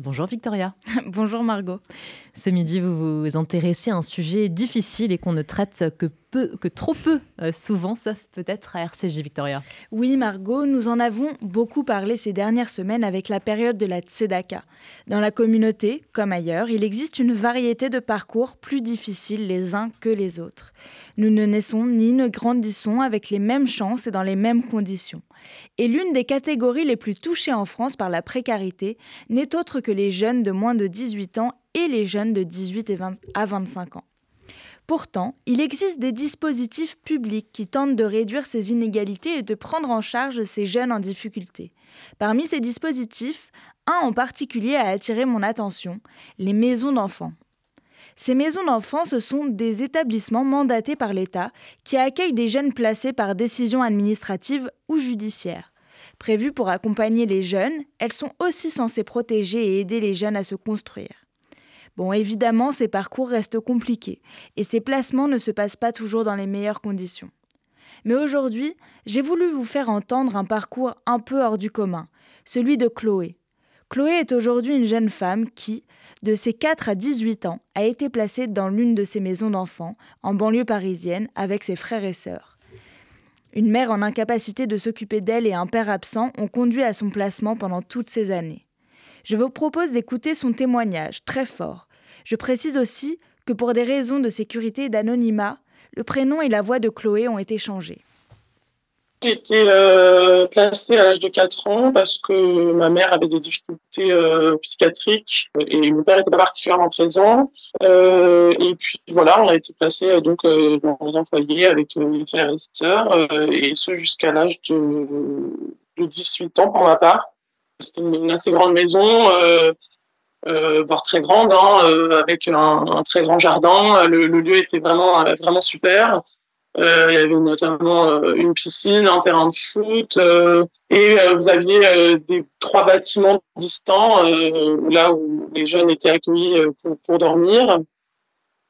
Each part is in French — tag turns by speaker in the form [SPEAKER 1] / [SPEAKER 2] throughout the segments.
[SPEAKER 1] Bonjour Victoria.
[SPEAKER 2] Bonjour Margot.
[SPEAKER 1] Ce midi, vous vous intéressez à un sujet difficile et qu'on ne traite que peu, que trop peu euh, souvent, sauf peut-être à RCJ Victoria.
[SPEAKER 2] Oui Margot, nous en avons beaucoup parlé ces dernières semaines avec la période de la Tzedaka. Dans la communauté, comme ailleurs, il existe une variété de parcours plus difficiles les uns que les autres. Nous ne naissons ni ne grandissons avec les mêmes chances et dans les mêmes conditions. Et l'une des catégories les plus touchées en France par la précarité n'est autre que les jeunes de moins de 18 ans et les jeunes de 18 à 25 ans. Pourtant, il existe des dispositifs publics qui tentent de réduire ces inégalités et de prendre en charge ces jeunes en difficulté. Parmi ces dispositifs, un en particulier a attiré mon attention, les maisons d'enfants. Ces maisons d'enfants, ce sont des établissements mandatés par l'État qui accueillent des jeunes placés par décision administrative ou judiciaire. Prévues pour accompagner les jeunes, elles sont aussi censées protéger et aider les jeunes à se construire. Bon, évidemment, ces parcours restent compliqués et ces placements ne se passent pas toujours dans les meilleures conditions. Mais aujourd'hui, j'ai voulu vous faire entendre un parcours un peu hors du commun, celui de Chloé. Chloé est aujourd'hui une jeune femme qui, de ses 4 à 18 ans, a été placée dans l'une de ces maisons d'enfants, en banlieue parisienne, avec ses frères et sœurs. Une mère en incapacité de s'occuper d'elle et un père absent ont conduit à son placement pendant toutes ces années. Je vous propose d'écouter son témoignage, très fort. Je précise aussi que pour des raisons de sécurité et d'anonymat, le prénom et la voix de Chloé ont été changés.
[SPEAKER 3] J'ai été euh, placée à l'âge de 4 ans parce que ma mère avait des difficultés euh, psychiatriques et mon père n'était pas particulièrement présent. Euh, et puis voilà, on a été placé donc dans un foyer avec mes frères et sœurs et ce jusqu'à l'âge de, de, 18 ans pour ma part. C'était une, assez grande maison. voire très grande, hein, avec un, très grand jardin. Le, le, lieu était vraiment, vraiment super. Euh, il y avait notamment euh, une piscine, un terrain de foot, euh, et vous aviez des trois bâtiments distants, là où les jeunes étaient accueillis pour, pour dormir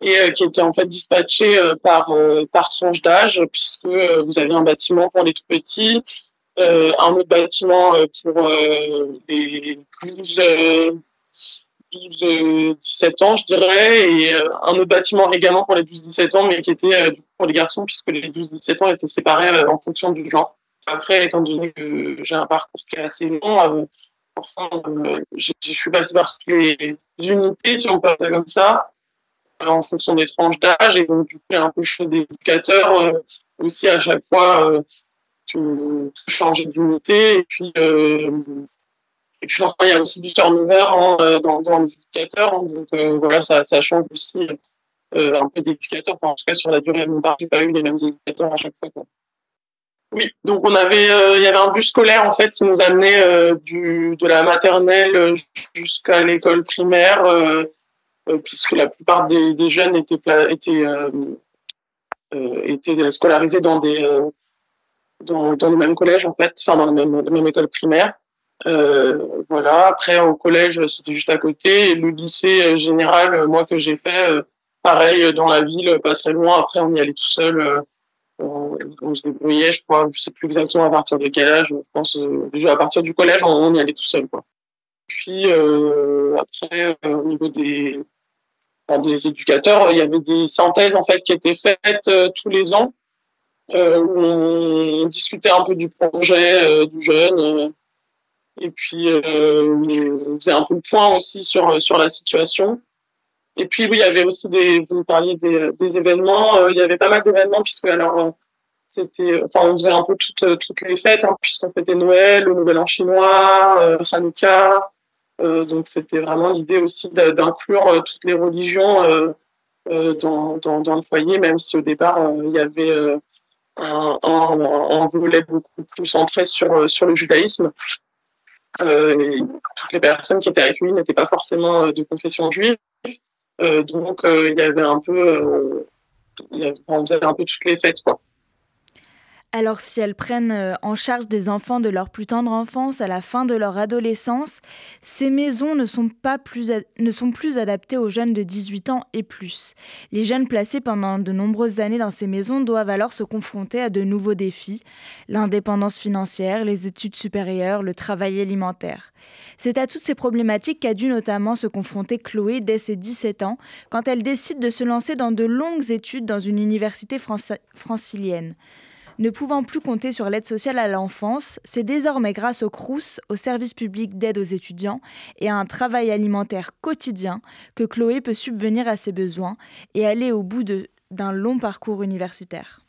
[SPEAKER 3] et qui étaient en fait dispatchés par par tranche d'âge puisque vous avez un bâtiment pour les tout petits, un autre bâtiment pour les plus 12-17 ans, je dirais, et euh, un autre bâtiment également pour les 12-17 ans, mais qui était euh, pour les garçons, puisque les 12-17 ans étaient séparés euh, en fonction du genre. Après, étant donné que j'ai un parcours qui est assez long, je suis passée par les unités, si on peut dire comme ça, en fonction des tranches d'âge, et donc du coup, un peu choix d'éducateur aussi à chaque fois que, changer d'unité, et puis et puis, il y a aussi du turnover hein, euh, dans, dans, les éducateurs. Hein. donc, euh, voilà, ça, ça, change aussi euh, un peu d'éducateurs. Enfin, en tout cas, sur la durée mon parcours, pas eu les mêmes éducateurs à chaque fois. Quoi. Oui, donc on avait, il y avait un bus scolaire en fait qui nous amenait du, de la maternelle jusqu'à l'école primaire, puisque la plupart des, des jeunes étaient, étaient, étaient scolarisés dans des dans, dans le même collège en fait, enfin dans la même, la même école primaire. Euh, voilà. Après, au collège, c'était juste à côté. Et le lycée euh, général, euh, moi que j'ai fait, pareil dans la ville, pas très loin. Après, on y allait tout seul. On, se débrouillait, je crois. Je sais plus exactement à partir de quel âge. Je pense déjà à partir du collège, on, y allait tout seul, quoi. Puis après, au niveau des des éducateurs, il y avait des synthèses en fait qui étaient faites tous les ans. où on discutait un peu du projet du jeune et puis, euh, faisait un peu le point aussi sur, sur la situation. Et puis, oui, il y avait aussi des, vous parliez des, des événements. Euh, il y avait pas mal d'événements, puisque alors, euh, c'était, enfin, on faisait un peu toutes, toutes les fêtes, hein, puisqu'on fêtait Noël, le Nouvel An chinois, euh, Hanouka. Euh, donc, c'était vraiment l'idée aussi d'inclure toutes les religions dans, dans, dans, le foyer, même si au départ, il y avait un, un, volet beaucoup plus centré sur, sur le judaïsme. Euh, toutes les personnes qui étaient accueillies n'étaient pas forcément euh, de confession juive. Euh, donc, il y avait un peu, on faisait un peu toutes les fêtes, quoi.
[SPEAKER 2] Alors si elles prennent euh, en charge des enfants de leur plus tendre enfance à la fin de leur adolescence, ces maisons ne sont, pas plus, ne sont plus adaptées aux jeunes de 18 ans et plus. Les jeunes placés pendant de nombreuses années dans ces maisons doivent alors se confronter à de nouveaux défis, l'indépendance financière, les études supérieures, le travail alimentaire. C'est à toutes ces problématiques qu'a dû notamment se confronter Chloé dès ses 17 ans, quand elle décide de se lancer dans de longues études dans une université francilienne. Ne pouvant plus compter sur l'aide sociale à l'enfance, c'est désormais grâce au CRUS, au service public d'aide aux étudiants, et à un travail alimentaire quotidien que Chloé peut subvenir à ses besoins et aller au bout d'un long parcours universitaire.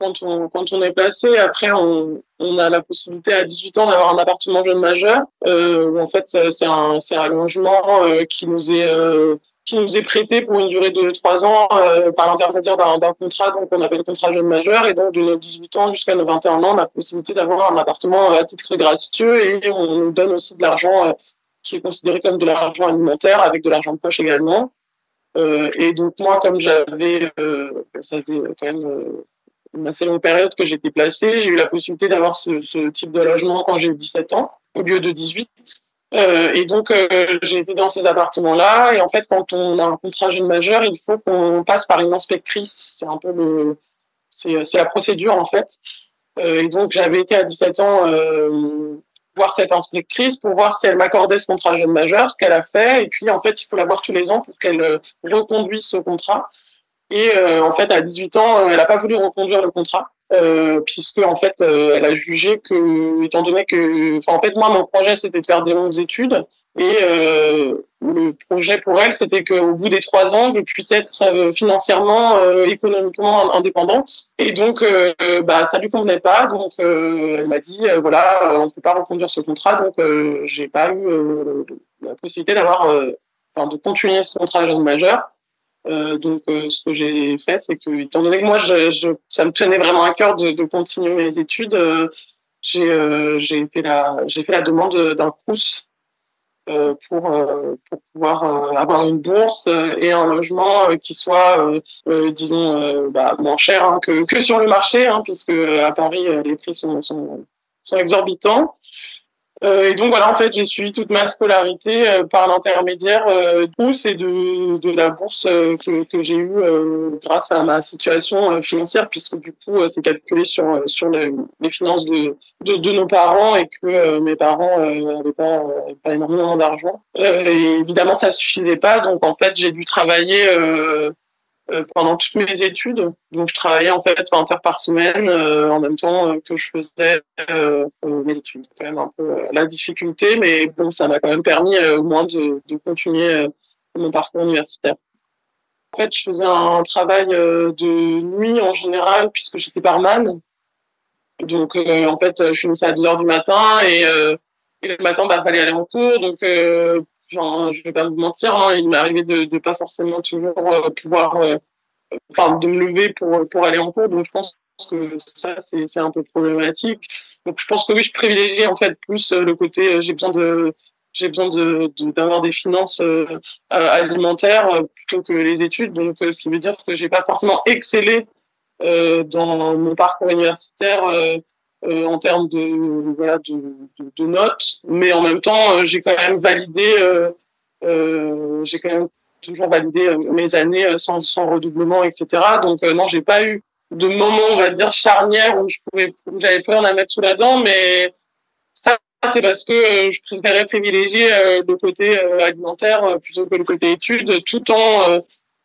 [SPEAKER 3] Quand on, est placé, après, on, a la possibilité à 18 ans d'avoir un appartement jeune majeur. Euh, en fait, c'est un, un, logement euh, qui nous est euh, qui nous est prêté pour une durée de trois ans euh, par l'intermédiaire d'un contrat, donc on appelle contrat jeune majeur, et donc de nos 18 ans jusqu'à nos 21 ans, on a la possibilité d'avoir un appartement à titre gracieux et on nous donne aussi de l'argent euh, qui est considéré comme de l'argent alimentaire avec de l'argent de poche également. Euh, et donc moi, comme j'avais, ça faisait quand même une assez longue période que j'étais placé, j'ai eu la possibilité d'avoir ce, ce type de logement quand j'ai eu 17 ans au lieu de 18. Euh, et donc, euh, j'ai été dans ces appartements-là. Et en fait, quand on a un contrat jeune majeur, il faut qu'on passe par une inspectrice. C'est un peu le, c'est, la procédure en fait. Euh, et donc, j'avais été à 17 ans voir cette inspectrice pour voir si elle m'accordait ce contrat jeune majeur, ce qu'elle a fait. Et puis, en fait, il faut la voir tous les ans pour qu'elle reconduise ce contrat. Et en fait, à 18 ans, elle n'a pas voulu reconduire le contrat. Euh, puisque en fait, euh, elle a jugé que, étant donné que, enfin, en fait, moi, mon projet, c'était de faire des longues études, et euh, le projet pour elle, c'était qu'au bout des trois ans, je puisse être euh, financièrement, euh, économiquement indépendante. Et donc, bah, ça lui convenait pas. Donc, elle m'a dit, voilà, on ne peut pas reconduire ce contrat. Donc, j'ai pas eu la possibilité d'avoir, enfin, de continuer ce contrat jeune majeur. Euh, donc, euh, ce que j'ai fait, c'est que, étant donné que moi, je, ça me tenait vraiment à cœur de, continuer mes études, euh, j'ai fait, la, fait la demande d'un CRUS pour, pour pouvoir avoir une bourse et un logement qui soit, disons, bah, moins cher hein, que, que, sur le marché, hein, puisque à Paris, les prix sont, sont, sont exorbitants. Euh, et donc voilà, en fait, j'ai suivi toute ma scolarité euh, par l'intermédiaire euh, et de, de la bourse euh, que, que j'ai eue grâce à ma situation financière, puisque du coup, c'est calculé sur, sur les, finances de, de, de, nos parents et que mes parents n'avaient pas, pas énormément d'argent. et évidemment, ça suffisait pas, donc en fait, j'ai dû travailler pendant toutes mes études. Donc, je travaillais en fait 20 heures par semaine euh, en même temps euh, que je faisais mes études. Quand même un peu la difficulté, mais bon, ça m'a quand même permis au moins de, continuer mon parcours universitaire. En fait, je faisais un travail de nuit en général puisque j'étais barman. Donc, en fait, je finissais à 2 heures du matin et, et le matin, bah, fallait aller en cours. Donc, Genre, je vais pas vous mentir, hein, il m'est arrivé de ne pas forcément toujours euh, pouvoir, euh, enfin, de me lever pour, pour aller en cours. Donc, je pense que ça, c'est un peu problématique. Donc, je pense que oui, je privilégie en fait plus euh, le côté, j'ai besoin de, j'ai besoin de, d'avoir des finances alimentaires plutôt que les études. Donc, ce qui veut dire que j'ai pas forcément excellé dans mon parcours universitaire euh, en termes de, voilà, de, de, de, notes, mais en même temps, euh, j'ai quand même validé, euh, euh, j'ai quand même toujours validé mes années sans, sans redoublement, etc. Donc non, j'ai pas eu de moment, on va dire, charnière où je pouvais, j'avais peur d'en mettre sous la dent, mais ça, c'est parce que je préférais privilégier le côté alimentaire plutôt que le côté études, tout en,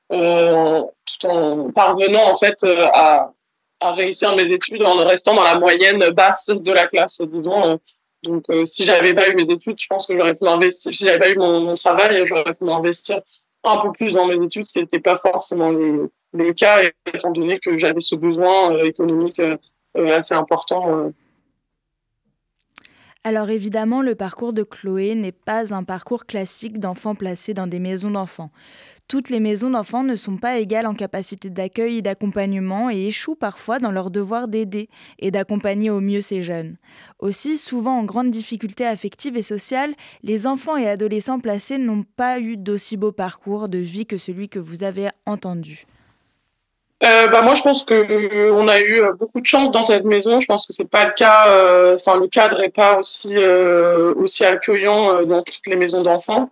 [SPEAKER 3] tout en parvenant en fait à à réussir mes études en restant dans la moyenne basse de la classe, disons. Donc, euh, si j'avais pas eu mes études, je pense que j'aurais pu m'investir. Si j'avais pas eu mon, travail, j'aurais pu m'investir un peu plus dans mes études, ce qui n'était pas forcément les, les, cas, étant donné que j'avais ce besoin euh, économique euh, assez important.
[SPEAKER 2] Alors évidemment, le parcours de Chloé n'est pas un parcours classique d'enfants placés dans des maisons d'enfants. Toutes les maisons d'enfants ne sont pas égales en capacité d'accueil et d'accompagnement et échouent parfois dans leur devoir d'aider et d'accompagner au mieux ces jeunes. Aussi, souvent en grande difficulté affective et sociale, les enfants et adolescents placés n'ont pas eu d'aussi beau parcours de vie que celui que vous avez entendu.
[SPEAKER 3] euh, bah moi je pense que euh, on a eu beaucoup de chance dans cette maison. Je pense que c'est pas le cas. Le cadre est pas aussi accueillant dans toutes les maisons d'enfants.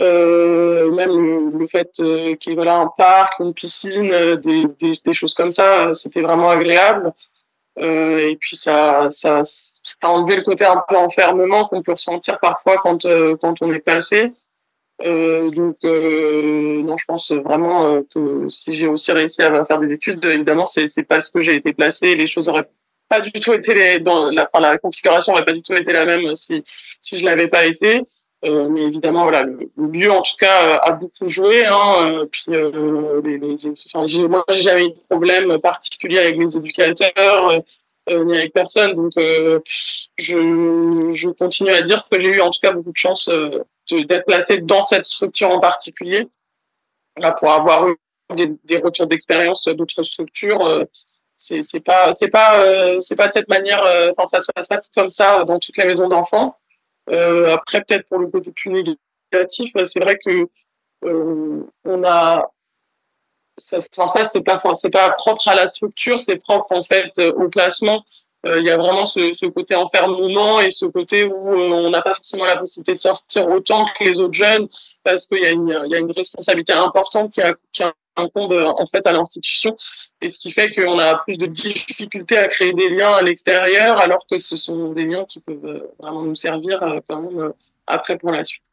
[SPEAKER 3] Même le, fait qu'il y ait voilà un parc, une piscine, des, des, des choses comme ça, c'était vraiment agréable. et puis ça ça ça a enlevé le côté un peu enfermement qu'on peut ressentir parfois quand quand on est passé. Euh, donc, euh, non, je pense vraiment euh, que si j'ai aussi réussi à faire des études, évidemment, c'est parce que j'ai été placée. Les choses auraient pas du tout été les, dans la, enfin, la configuration aurait pas du tout été la même si si je l'avais pas été. Euh, mais évidemment, voilà, le, lieu en tout cas a beaucoup joué. Hein, puis les, les, enfin, moi, j'ai jamais eu de problème particulier avec les éducateurs ni avec personne. Donc, je, je continue à dire que j'ai eu en tout cas beaucoup de chance d'être placé dans cette structure en particulier. Là, pour avoir eu des, retours d'expérience d'autres structures, euh, c'est pas c'est pas euh, c'est pas de cette manière. Euh, enfin, ça se passe pas comme ça dans toutes les maisons d'enfants. Après, peut-être pour le côté plus négatif, c'est vrai que on a ça, ça c'est pas pas propre à la structure, c'est propre en fait au placement euh, il y a vraiment ce, côté enfermement et ce côté où euh, on n'a pas forcément la possibilité de sortir autant que les autres jeunes parce qu'il y, y a une responsabilité importante qui, a, incombe en fait à l'institution et ce qui fait qu'on a plus de difficultés à créer des liens à l'extérieur alors que ce sont des liens qui peuvent euh, vraiment nous servir quand même après pour la suite.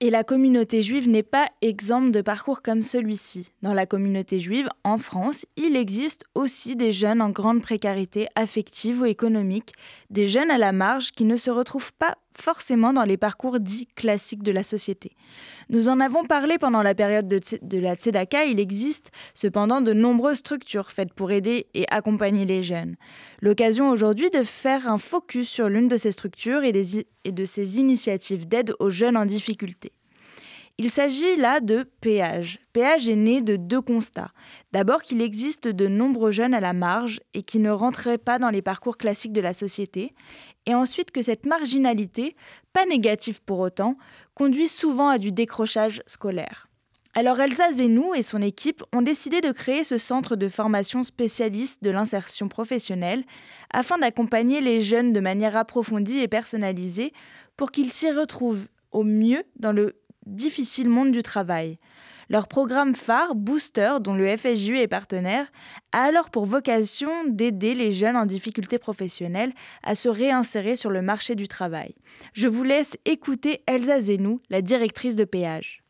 [SPEAKER 2] Et la communauté juive n'est pas exempte de parcours comme celui-ci. Dans la communauté juive, en France, il existe aussi des jeunes en grande précarité affective ou économique, des jeunes à la marge qui ne se retrouvent pas forcément dans les parcours dits classiques de la société. Nous en avons parlé pendant la période de, la Tzedaka, il existe cependant de nombreuses structures faites pour aider et accompagner les jeunes. L'occasion aujourd'hui de faire un focus sur l'une de ces structures et, et de ces initiatives d'aide aux jeunes en difficulté. Il s'agit là de Péage. Péage est né de deux constats. D'abord qu'il existe de nombreux jeunes à la marge et qui ne rentraient pas dans les parcours classiques de la société, et ensuite que cette marginalité, pas négative pour autant, conduit souvent à du décrochage scolaire. Alors Elsa Zenou et son équipe ont décidé de créer ce centre de formation spécialiste de l'insertion professionnelle afin d'accompagner les jeunes de manière approfondie et personnalisée pour qu'ils s'y retrouvent au mieux dans le difficile monde du travail. Leur programme phare, Booster, dont le FSJU est partenaire, a alors pour vocation d'aider les jeunes en difficulté professionnelle à se réinsérer sur le marché du travail. Je vous laisse écouter Elsa Zenou, la directrice de Péage.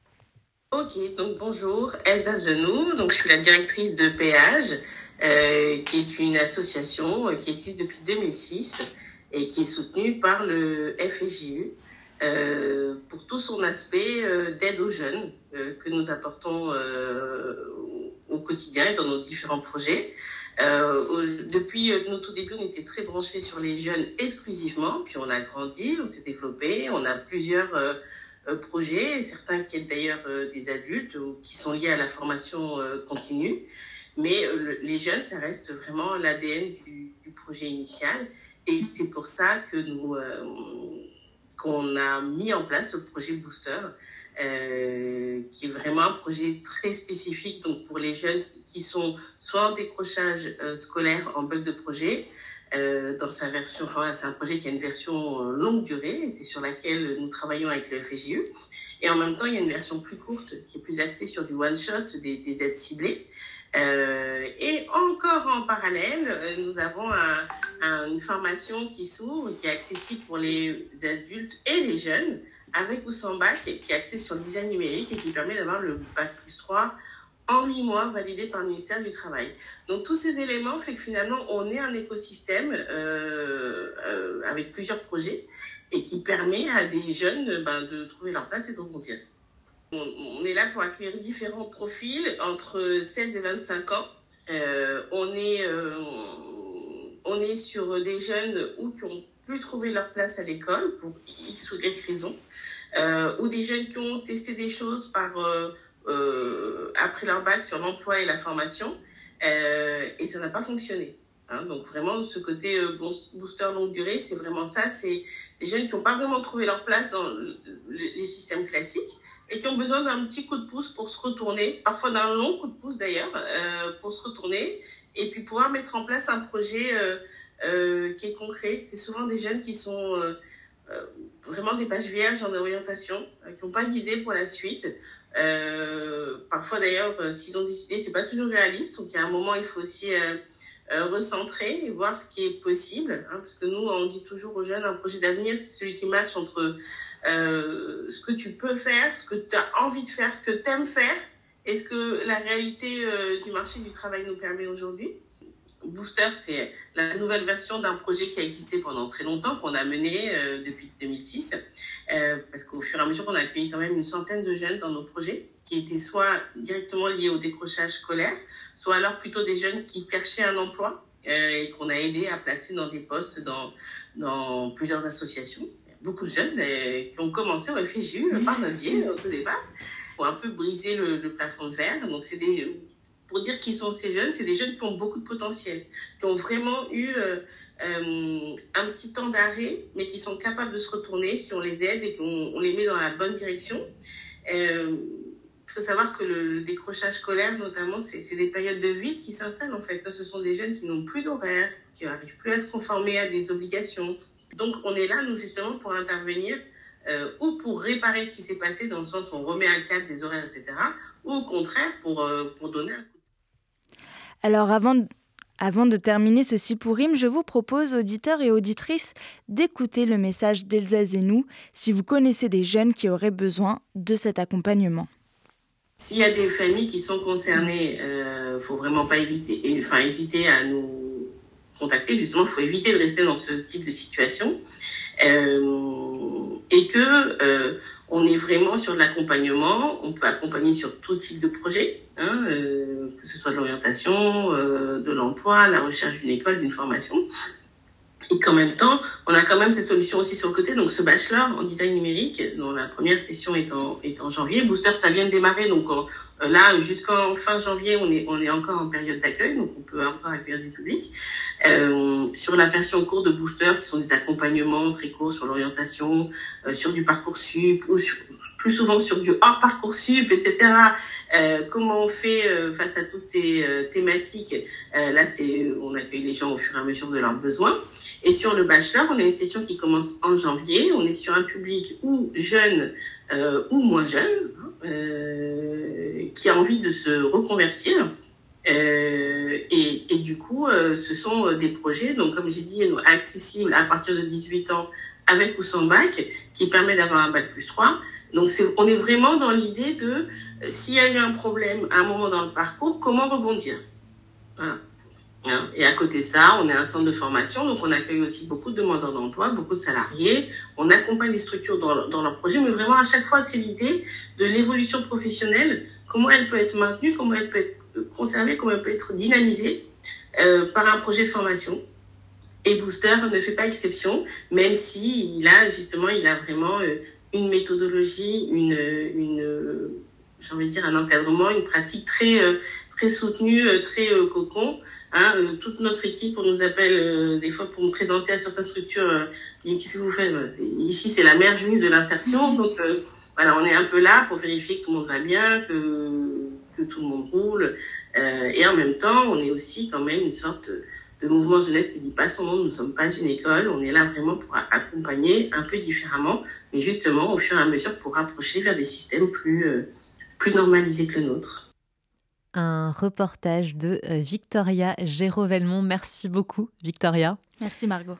[SPEAKER 4] Ok, donc bonjour, Elsa Zenou, donc je suis la directrice de Péage, euh, qui est une association euh, qui existe depuis 2006 et qui est soutenue par le FSJU. Euh, pour tout son aspect euh, d'aide aux jeunes euh, que nous apportons au quotidien et dans nos différents projets. depuis nos tout débuts, on était très branchés sur les jeunes exclusivement, puis on a grandi, on s'est développé, on a plusieurs projets, certains qui aident d'ailleurs des adultes ou qui sont liés à la formation continue. Mais les jeunes, ça reste vraiment l'ADN du, du, projet initial. Et c'est pour ça que nous, qu'on a mis en place le projet Booster, euh, qui est vraiment un projet très spécifique donc pour les jeunes qui sont soit en décrochage euh, scolaire en bug de projet, euh, dans sa version, enfin c'est un projet qui a une version longue durée, c'est sur laquelle nous travaillons avec le FGU. Et en même temps, il y a une version plus courte qui est plus axée sur du one-shot, des, des aides ciblées. Euh, et encore en parallèle, euh, nous avons une formation qui s'ouvre, qui est accessible pour les adultes et les jeunes, avec ou sans bac, qui est axée sur le design numérique et qui permet d'avoir le bac plus 3 en 8 mois validé par le ministère du Travail. Donc tous ces éléments fait que finalement on est un écosystème euh, avec plusieurs projets et qui permet à des jeunes ben, de trouver leur place et de rebondir. On, est là pour accueillir différents profils entre 16 et 25 ans. Euh, on, est, euh, on est sur des jeunes ou qui ont pu trouver leur place à l'école pour X ou Y raison, euh, ou des jeunes qui ont testé des choses par, après leur bac sur l'emploi et la formation, et ça n'a pas fonctionné. Hein. donc vraiment, ce côté booster longue durée, c'est vraiment ça. C'est des jeunes qui n'ont pas vraiment trouvé leur place dans les systèmes classiques, et qui ont besoin d'un petit coup de pouce pour se retourner, parfois d'un long coup de pouce d'ailleurs, euh, pour se retourner et puis pouvoir mettre en place un projet euh, euh, qui est concret. C'est souvent des jeunes qui sont vraiment des pages vierges en orientation, qui n'ont pas d'idée pour la suite. parfois d'ailleurs, s'ils ont des idées, c'est pas toujours réaliste. Donc il y a un moment, il faut aussi recentrer et voir ce qui est possible. Hein, parce que nous, on dit toujours aux jeunes, un projet d'avenir, c'est celui qui match entre euh, ce que tu peux faire, ce que tu as envie de faire, ce que tu aimes faire et ce que la réalité euh, du marché du travail nous permet aujourd'hui? Booster, c'est la nouvelle version d'un projet qui a existé pendant très longtemps, qu'on a mené euh, depuis 2006, parce qu'au fur et à mesure, on a accueilli quand même une centaine de jeunes dans nos projets, qui étaient soit directement liés au décrochage scolaire, soit alors plutôt des jeunes qui cherchaient un emploi et qu'on a aidé à placer dans des postes dans, plusieurs associations. Beaucoup de jeunes euh, qui ont commencé au FGU euh, par notre biais au tout départ pour un peu briser le, plafond de verre. Donc, c'est des, pour dire qui sont ces jeunes, c'est des jeunes qui ont beaucoup de potentiel, qui ont vraiment eu euh, un petit temps d'arrêt, mais qui sont capables de se retourner si on les aide et qu'on les met dans la bonne direction. Il faut savoir que le, décrochage scolaire, notamment, c'est des périodes de vide qui s'installent en fait. Ce sont des jeunes qui n'ont plus d'horaire, qui n'arrivent plus à se conformer à des obligations, donc, on est là, nous, justement, pour intervenir euh, ou pour réparer ce qui s'est passé, dans le sens où on remet un cadre des horaires, etc., ou au contraire, pour, euh, pour donner un coup.
[SPEAKER 2] Alors, avant, avant de terminer ceci pour rime, je vous propose, auditeurs et auditrices, d'écouter le message d'Elsa Zenou si vous connaissez des jeunes qui auraient besoin de cet accompagnement.
[SPEAKER 4] S'il y a des familles qui sont concernées, il euh, ne faut vraiment pas éviter, enfin, hésiter à nous contacter. Justement, il faut éviter de rester dans ce type de situation. Euh, et que euh, on est vraiment sur l'accompagnement. On peut accompagner sur tout type de projet, hein, euh, que ce soit de l'orientation, de l'emploi, la recherche d'une école, d'une formation. Et qu'en même temps, on a quand même ces solutions aussi sur le côté. Donc, ce bachelor en design numérique, dont la première session est en, est en janvier. Booster, ça vient de démarrer. Donc, là, jusqu'en fin janvier, on est, on est encore en période d'accueil. Donc, on peut encore accueillir du public. Euh, sur la version courte de Booster, qui sont des accompagnements très courts sur l'orientation, euh, sur du parcours sup ou plus souvent sur du hors parcours sup, etc. Euh, comment on fait euh, face à toutes ces thématiques? Là, c'est on accueille les gens au fur et à mesure de leurs besoins. Et sur le bachelor, on a une session qui commence en janvier. On est sur un public ou jeune ou moins jeune, hein, qui a envie de se reconvertir euh, et, du coup, euh, ce sont euh, des projets, donc comme j'ai dit, accessibles à partir de 18 ans avec ou sans bac, qui permet d'avoir un bac plus 3. Donc on est vraiment dans l'idée de, s'il y a eu un problème à un moment dans le parcours, comment rebondir? Hein? Et à côté de ça, on est un centre de formation, donc on accueille aussi beaucoup de demandeurs d'emploi, beaucoup de salariés. On accompagne les structures dans, dans leurs projets, mais vraiment à chaque fois, c'est l'idée de l'évolution professionnelle, comment elle peut être maintenue, comment elle peut être conserver, comment elle peut être dynamisée euh, par un projet de formation. Et Booster ne fait pas exception, même si il a justement, il a vraiment euh, une méthodologie, une, une j'ai envie de dire un encadrement, une pratique très euh, très soutenue, très cocon. Hein, toute notre équipe, on nous appelle des fois pour me présenter à certaines structures. Qu'est-ce que vous faites? Ici, c'est la mère juive de l'insertion, donc voilà, on est un peu là pour vérifier que tout le monde va bien, que que tout le monde roule. Euh, et en même temps, on est aussi quand même une sorte de mouvement jeunesse qui dit pas son nom. Nous ne sommes pas une école. On est là vraiment pour accompagner un peu différemment, mais justement au fur et à mesure pour rapprocher vers des systèmes plus, euh, plus normalisés que le nôtre.
[SPEAKER 1] Un reportage de euh, Victoria Géraud-Velmont. Merci beaucoup, Victoria.
[SPEAKER 2] Merci, Margot.